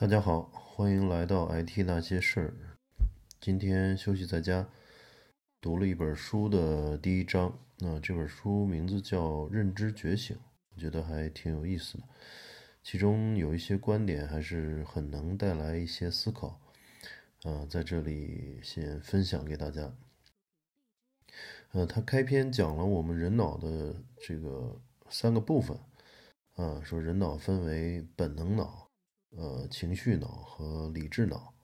大家好，欢迎来到 IT 那些事儿。今天休息在家，读了一本书的第一章。那这本书名字叫《认知觉醒》，我觉得还挺有意思的。其中有一些观点还是很能带来一些思考。啊，在这里先分享给大家。呃，他开篇讲了我们人脑的这个三个部分。啊，说人脑分为本能脑。呃，情绪脑和理智脑，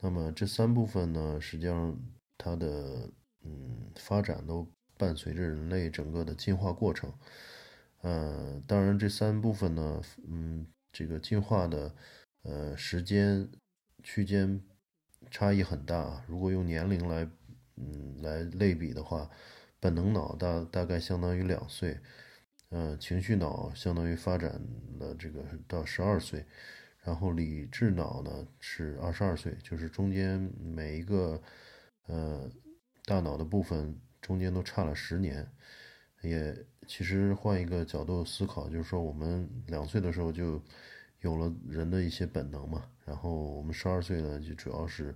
那么这三部分呢，实际上它的嗯发展都伴随着人类整个的进化过程。呃，当然这三部分呢，嗯，这个进化的呃时间区间差异很大。如果用年龄来嗯来类比的话，本能脑大大概相当于两岁，呃，情绪脑相当于发展了这个到十二岁。然后理智脑呢是二十二岁，就是中间每一个呃大脑的部分中间都差了十年。也其实换一个角度思考，就是说我们两岁的时候就有了人的一些本能嘛，然后我们十二岁呢就主要是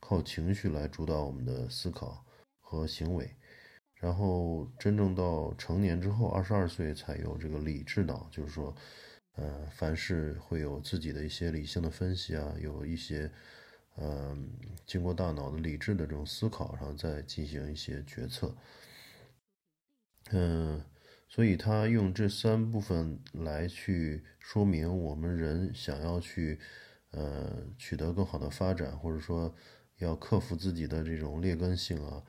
靠情绪来主导我们的思考和行为，然后真正到成年之后，二十二岁才有这个理智脑，就是说。呃，凡事会有自己的一些理性的分析啊，有一些，嗯，经过大脑的理智的这种思考，然后再进行一些决策。嗯，所以他用这三部分来去说明我们人想要去，呃，取得更好的发展，或者说要克服自己的这种劣根性啊，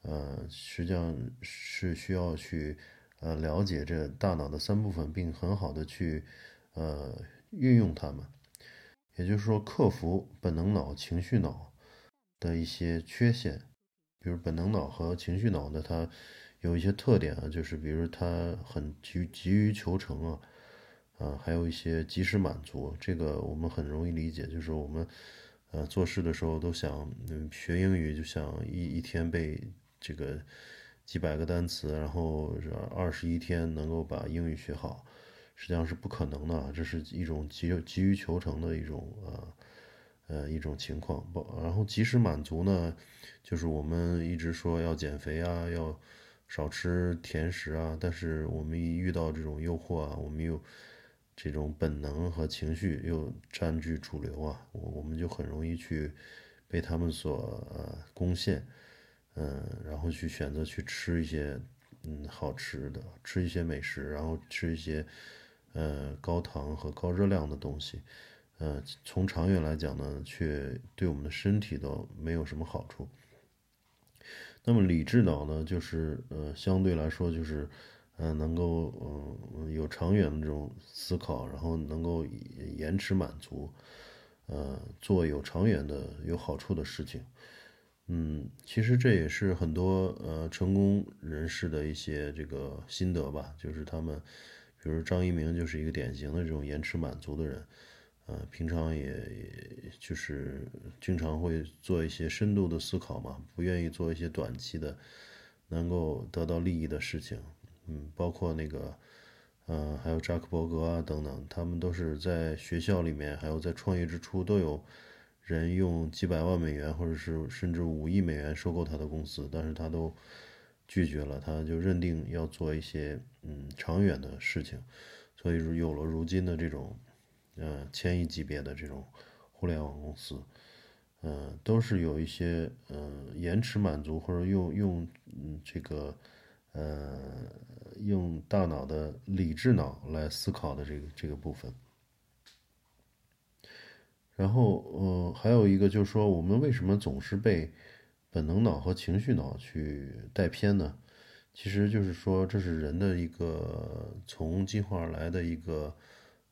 呃，实际上是需要去。呃，了解这大脑的三部分，并很好的去，呃，运用它们，也就是说，克服本能脑、情绪脑的一些缺陷。比如本能脑和情绪脑的，它有一些特点啊，就是比如它很急急于求成啊，啊，还有一些及时满足。这个我们很容易理解，就是我们，呃，做事的时候都想，嗯，学英语就想一一天背这个。几百个单词，然后二十一天能够把英语学好，实际上是不可能的。这是一种急急于求成的一种呃呃一种情况。不，然后及时满足呢，就是我们一直说要减肥啊，要少吃甜食啊，但是我们一遇到这种诱惑啊，我们又这种本能和情绪又占据主流啊，我我们就很容易去被他们所呃攻陷。嗯，然后去选择去吃一些嗯好吃的，吃一些美食，然后吃一些呃高糖和高热量的东西，呃，从长远来讲呢，却对我们的身体都没有什么好处。那么理智脑呢，就是呃相对来说就是呃能够嗯有长远的这种思考，然后能够延迟满足，呃做有长远的有好处的事情。嗯，其实这也是很多呃成功人士的一些这个心得吧，就是他们，比如张一鸣就是一个典型的这种延迟满足的人，呃，平常也就是经常会做一些深度的思考嘛，不愿意做一些短期的能够得到利益的事情。嗯，包括那个，呃，还有扎克伯格啊等等，他们都是在学校里面，还有在创业之初都有。人用几百万美元，或者是甚至五亿美元收购他的公司，但是他都拒绝了，他就认定要做一些嗯长远的事情，所以有了如今的这种呃千亿级别的这种互联网公司，呃都是有一些呃延迟满足或者用用嗯这个呃用大脑的理智脑来思考的这个这个部分。然后，呃，还有一个就是说，我们为什么总是被本能脑和情绪脑去带偏呢？其实就是说，这是人的一个从进化而来的一个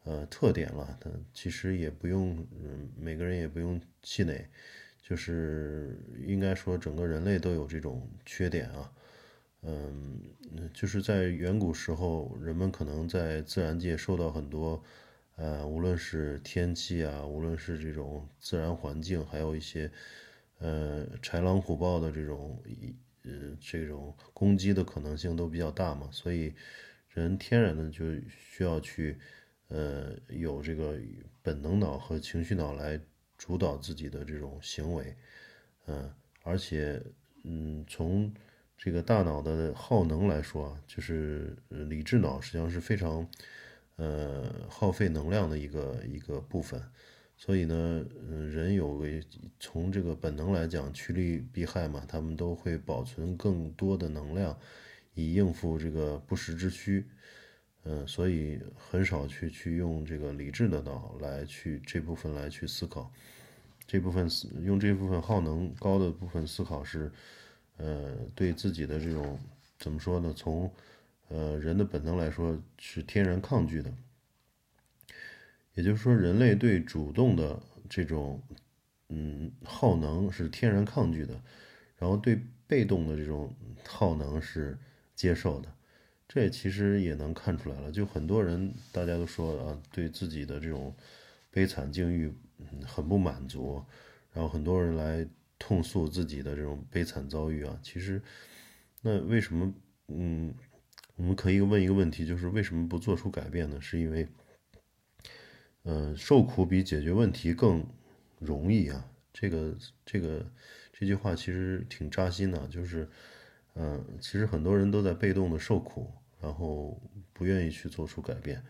呃特点了。它其实也不用，嗯，每个人也不用气馁，就是应该说，整个人类都有这种缺点啊。嗯，就是在远古时候，人们可能在自然界受到很多。呃，无论是天气啊，无论是这种自然环境，还有一些呃豺狼虎豹的这种呃这种攻击的可能性都比较大嘛，所以人天然的就需要去呃，有这个本能脑和情绪脑来主导自己的这种行为，嗯，而且，嗯，从这个大脑的耗能来说啊，就是理智脑实际上是非常，呃，耗费能量的一个一个部分，所以呢，嗯，人有为从这个本能来讲，趋利避害嘛，他们都会保存更多的能量，以应付这个不时之需。嗯，所以很少去去用这个理智的脑来去这部分来去思考，这部分思用这部分耗能高的部分思考是，呃，对自己的这种怎么说呢？从呃人的本能来说是天然抗拒的，也就是说，人类对主动的这种嗯耗能是天然抗拒的，然后对被动的这种耗能是接受的。这其实也能看出来了，就很多人大家都说啊，对自己的这种悲惨境遇很不满足，然后很多人来痛诉自己的这种悲惨遭遇啊。其实，那为什么？嗯，我们可以问一个问题，就是为什么不做出改变呢？是因为，嗯，受苦比解决问题更容易啊。这个这个这句话其实挺扎心的，就是。嗯，其实很多人都在被动的受苦，然后不愿意去做出改变，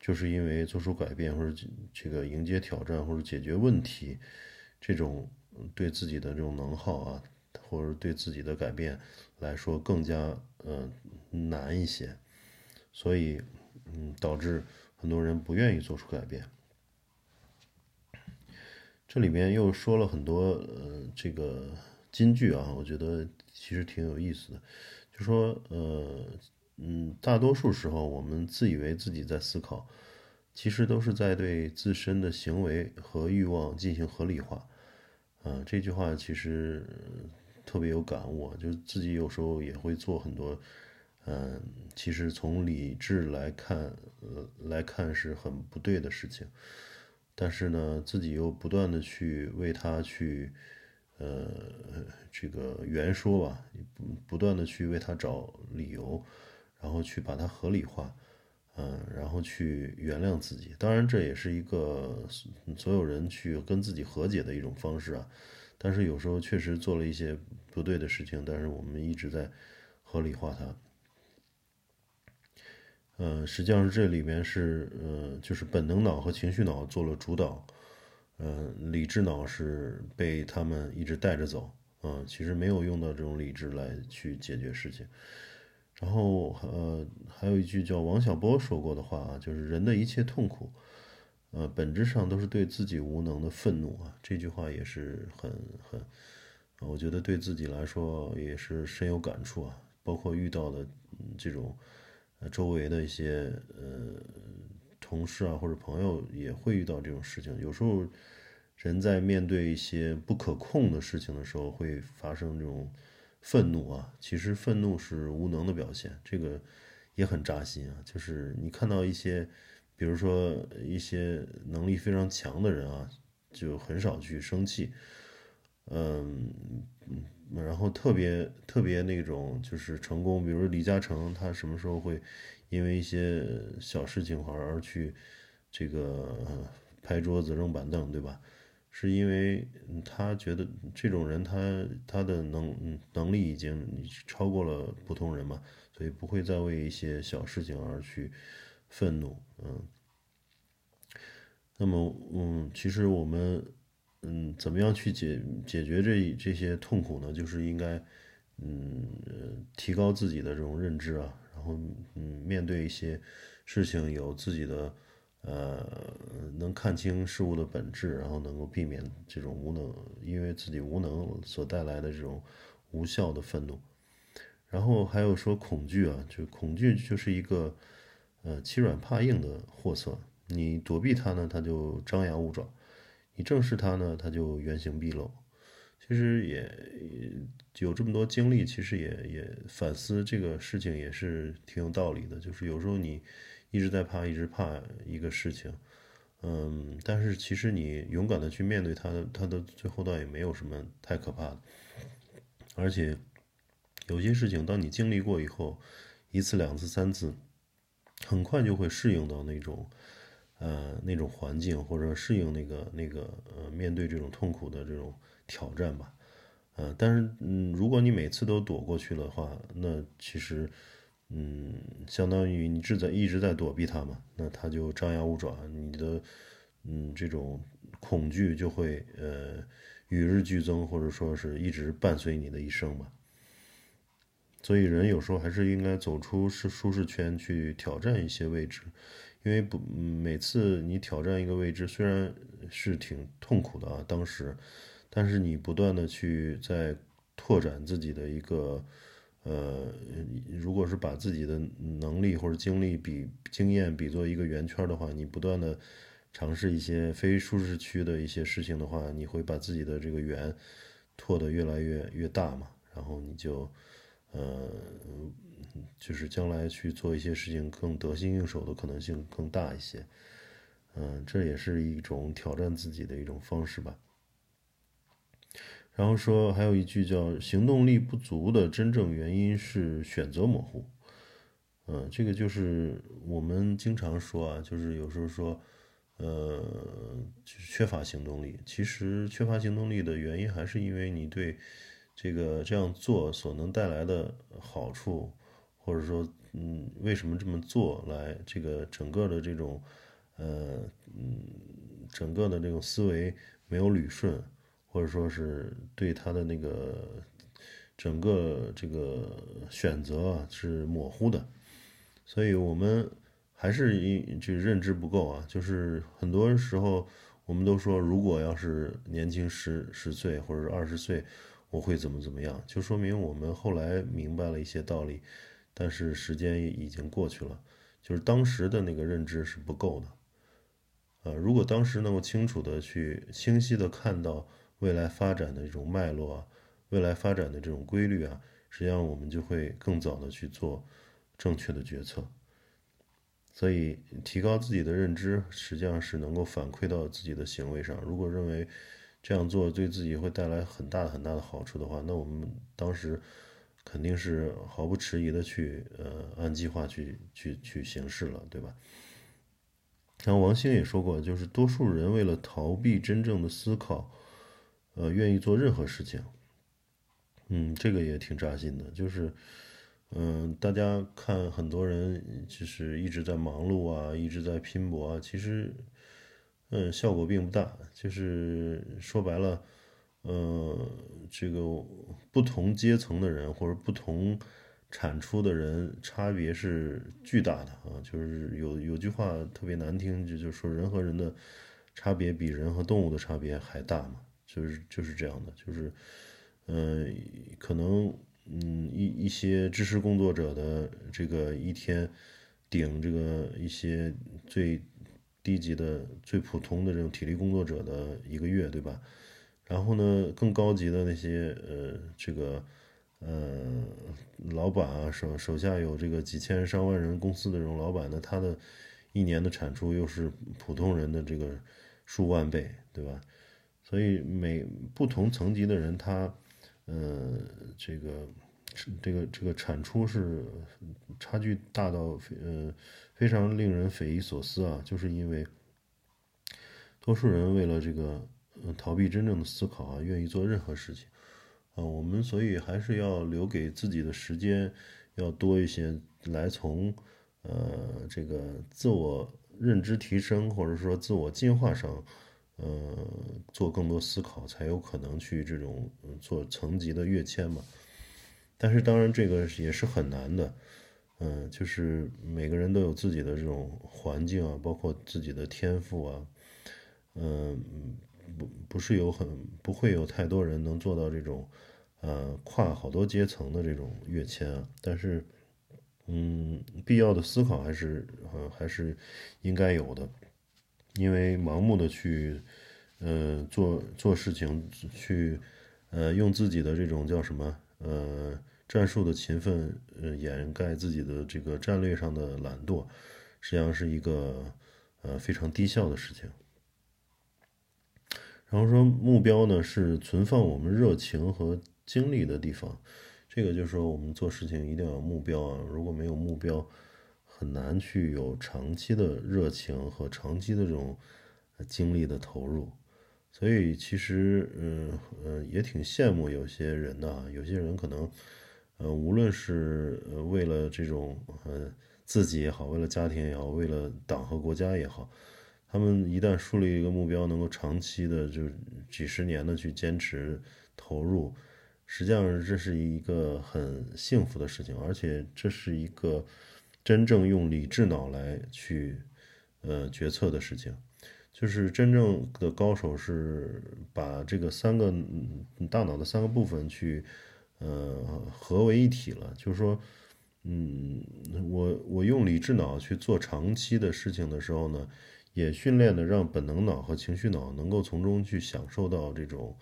就是因为做出改变或者这个迎接挑战或者解决问题，这种对自己的这种能耗啊，或者对自己的改变来说更加呃难一些，所以嗯导致很多人不愿意做出改变。这里面又说了很多呃这个金句啊，我觉得。其实挺有意思的，就说，呃，嗯，大多数时候我们自以为自己在思考，其实都是在对自身的行为和欲望进行合理化。啊，这句话其实特别有感悟，就自己有时候也会做很多，嗯，其实从理智来看，呃，来看是很不对的事情，但是呢，自己又不断的去为他去。呃，这个原说吧，不不断的去为他找理由，然后去把它合理化，嗯，然后去原谅自己。当然，这也是一个所有人去跟自己和解的一种方式啊。但是有时候确实做了一些不对的事情，但是我们一直在合理化它。嗯，实际上是这里面是，呃，就是本能脑和情绪脑做了主导。嗯，理智脑是被他们一直带着走，嗯，其实没有用到这种理智来去解决事情。然后，呃，还有一句叫王小波说过的话啊，就是人的一切痛苦，呃，本质上都是对自己无能的愤怒啊。这句话也是很很，我觉得对自己来说也是深有感触啊。包括遇到的这种，呃，周围的一些呃。同事啊，或者朋友也会遇到这种事情。有时候，人在面对一些不可控的事情的时候，会发生这种愤怒啊。其实，愤怒是无能的表现，这个也很扎心啊。就是你看到一些，比如说一些能力非常强的人啊，就很少去生气，嗯，然后特别特别那种就是成功，比如李嘉诚，他什么时候会？因为一些小事情而去这个拍桌子扔板凳，对吧？是因为他觉得这种人他他的能能力已经超过了普通人嘛，所以不会再为一些小事情而去愤怒。嗯，那么嗯，其实我们嗯，怎么样去解解决这这些痛苦呢？就是应该嗯，提高自己的这种认知啊。然后，嗯，面对一些事情，有自己的，呃，能看清事物的本质，然后能够避免这种无能，因为自己无能所带来的这种无效的愤怒。然后还有说恐惧啊，就恐惧就是一个，呃，欺软怕硬的货色。你躲避它呢，它就张牙舞爪；你正视它呢，它就原形毕露。其实也有这么多经历，其实也也反思这个事情也是挺有道理的。就是有时候你一直在怕，一直怕一个事情，嗯，但是其实你勇敢的去面对它，它的最后倒也没有什么太可怕的。而且有些事情，当你经历过以后，一次、两次、三次，很快就会适应到那种呃那种环境，或者适应那个那个呃面对这种痛苦的这种挑战吧。呃，但是嗯，如果你每次都躲过去的话，那其实嗯，相当于你是在一直在躲避它嘛，那它就张牙舞爪，你的嗯这种恐惧就会呃与日俱增，或者说是一直伴随你的一生吧。所以人有时候还是应该走出是舒适圈，去挑战一些位置，因为不每次你挑战一个位置，虽然是挺痛苦的啊，当时，但是你不断的去在拓展自己的一个，呃，如果是把自己的能力或者经历比经验比作一个圆圈的话，你不断的尝试一些非舒适区的一些事情的话，你会把自己的这个圆拓得越来越越大嘛，然后你就。呃，就是将来去做一些事情更得心应手的可能性更大一些，嗯，这也是一种挑战自己的一种方式吧。然后说还有一句叫“行动力不足的真正原因是选择模糊”，嗯，这个就是我们经常说啊，就是有时候说，呃，缺乏行动力。其实缺乏行动力的原因还是因为你对。这个这样做所能带来的好处，或者说，嗯，为什么这么做来？这个整个的这种，呃，嗯，整个的这种思维没有捋顺，或者说是对他的那个整个这个选择啊是模糊的，所以我们还是一就认知不够啊。就是很多时候我们都说，如果要是年轻十十岁或者二十岁。我会怎么怎么样？就说明我们后来明白了一些道理，但是时间已经过去了，就是当时的那个认知是不够的。呃，如果当时能够清楚的去清晰的看到未来发展的这种脉络啊，未来发展的这种规律啊，实际上我们就会更早的去做正确的决策。所以，提高自己的认知，实际上是能够反馈到自己的行为上。如果认为，这样做对自己会带来很大很大的好处的话，那我们当时肯定是毫不迟疑的去呃按计划去去去行事了，对吧？然后王兴也说过，就是多数人为了逃避真正的思考，呃，愿意做任何事情。嗯，这个也挺扎心的，就是嗯，大家看很多人就是一直在忙碌啊，一直在拼搏啊，其实。嗯，效果并不大，就是说白了，呃，这个不同阶层的人或者不同产出的人差别是巨大的啊。就是有有句话特别难听，就就说人和人的差别比人和动物的差别还大嘛。就是就是这样的，就是嗯，可能嗯一一些知识工作者的这个一天顶这个一些最。低级的、最普通的这种体力工作者的一个月，对吧？然后呢，更高级的那些呃，这个呃，老板啊，手手下有这个几千上万人公司的这种老板呢，他的一年的产出又是普通人的这个数万倍，对吧？所以每不同层级的人，他呃，这个这个这个产出是差距大到非呃。非常令人匪夷所思啊！就是因为多数人为了这个嗯逃避真正的思考啊，愿意做任何事情啊。我们所以还是要留给自己的时间要多一些，来从呃这个自我认知提升或者说自我进化上，呃做更多思考，才有可能去这种做层级的跃迁嘛。但是当然这个也是很难的。嗯，就是每个人都有自己的这种环境啊，包括自己的天赋啊，嗯，不不是有很不会有太多人能做到这种，呃，跨好多阶层的这种跃迁啊。但是，嗯，必要的思考还是呃还是应该有的，因为盲目的去，呃，做做事情去，呃，用自己的这种叫什么，呃。战术的勤奋，呃，掩盖自己的这个战略上的懒惰，实际上是一个呃非常低效的事情。然后说目标呢是存放我们热情和精力的地方，这个就是说我们做事情一定要有目标啊，如果没有目标，很难去有长期的热情和长期的这种精力的投入。所以其实，嗯呃，也挺羡慕有些人的，有些人可能，呃，无论是为了这种呃自己也好，为了家庭也好，为了党和国家也好，他们一旦树立一个目标，能够长期的就几十年的去坚持投入，实际上这是一个很幸福的事情，而且这是一个真正用理智脑来去呃决策的事情。就是真正的高手是把这个三个大脑的三个部分去，呃，合为一体了。就是说，嗯，我我用理智脑去做长期的事情的时候呢，也训练的让本能脑和情绪脑能够从中去享受到这种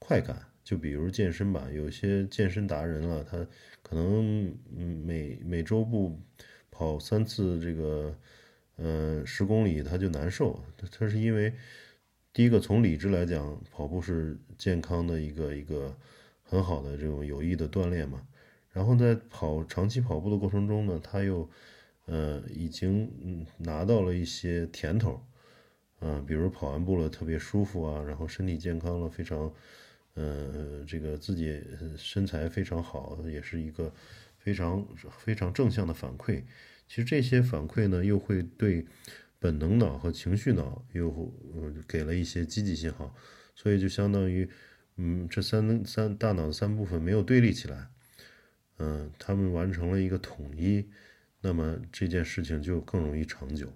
快感。就比如健身吧，有些健身达人了，他可能每每周不跑三次这个。嗯，十公里他就难受，他是因为第一个从理智来讲，跑步是健康的一个一个很好的这种有益的锻炼嘛。然后在跑长期跑步的过程中呢，他又呃已经拿到了一些甜头，嗯，比如跑完步了特别舒服啊，然后身体健康了，非常呃这个自己身材非常好，也是一个非常非常正向的反馈。其实这些反馈呢，又会对本能脑和情绪脑又给了一些积极信号，所以就相当于，嗯，这三三大脑的三部分没有对立起来，嗯，他们完成了一个统一，那么这件事情就更容易长久。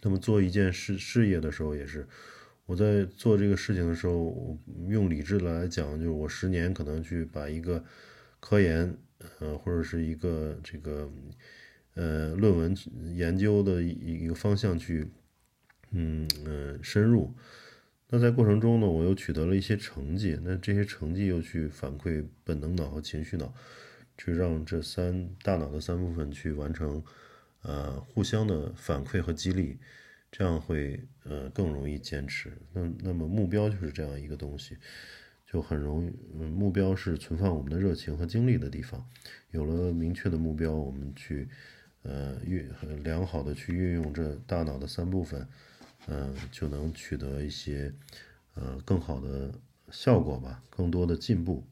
那么做一件事事业的时候也是，我在做这个事情的时候，用理智来讲，就是我十年可能去把一个科研，呃，或者是一个这个。呃，论文研究的一一个方向去，嗯嗯深入。那在过程中呢，我又取得了一些成绩。那这些成绩又去反馈本能脑和情绪脑，去让这三大脑的三部分去完成，呃，互相的反馈和激励，这样会呃更容易坚持。那那么目标就是这样一个东西，就很容易。目标是存放我们的热情和精力的地方。有了明确的目标，我们去。呃，运良好的去运用这大脑的三部分，嗯，就能取得一些呃更好的效果吧，更多的进步。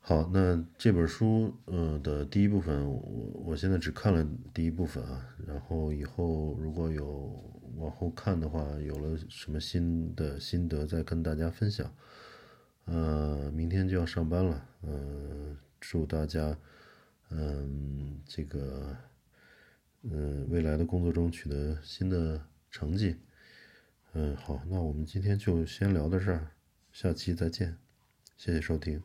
好，那这本书呃的第一部分，我我现在只看了第一部分啊，然后以后如果有往后看的话，有了什么新的心得再跟大家分享。呃，明天就要上班了，嗯，祝大家。嗯，这个，嗯，未来的工作中取得新的成绩。嗯，好，那我们今天就先聊到这儿，下期再见，谢谢收听。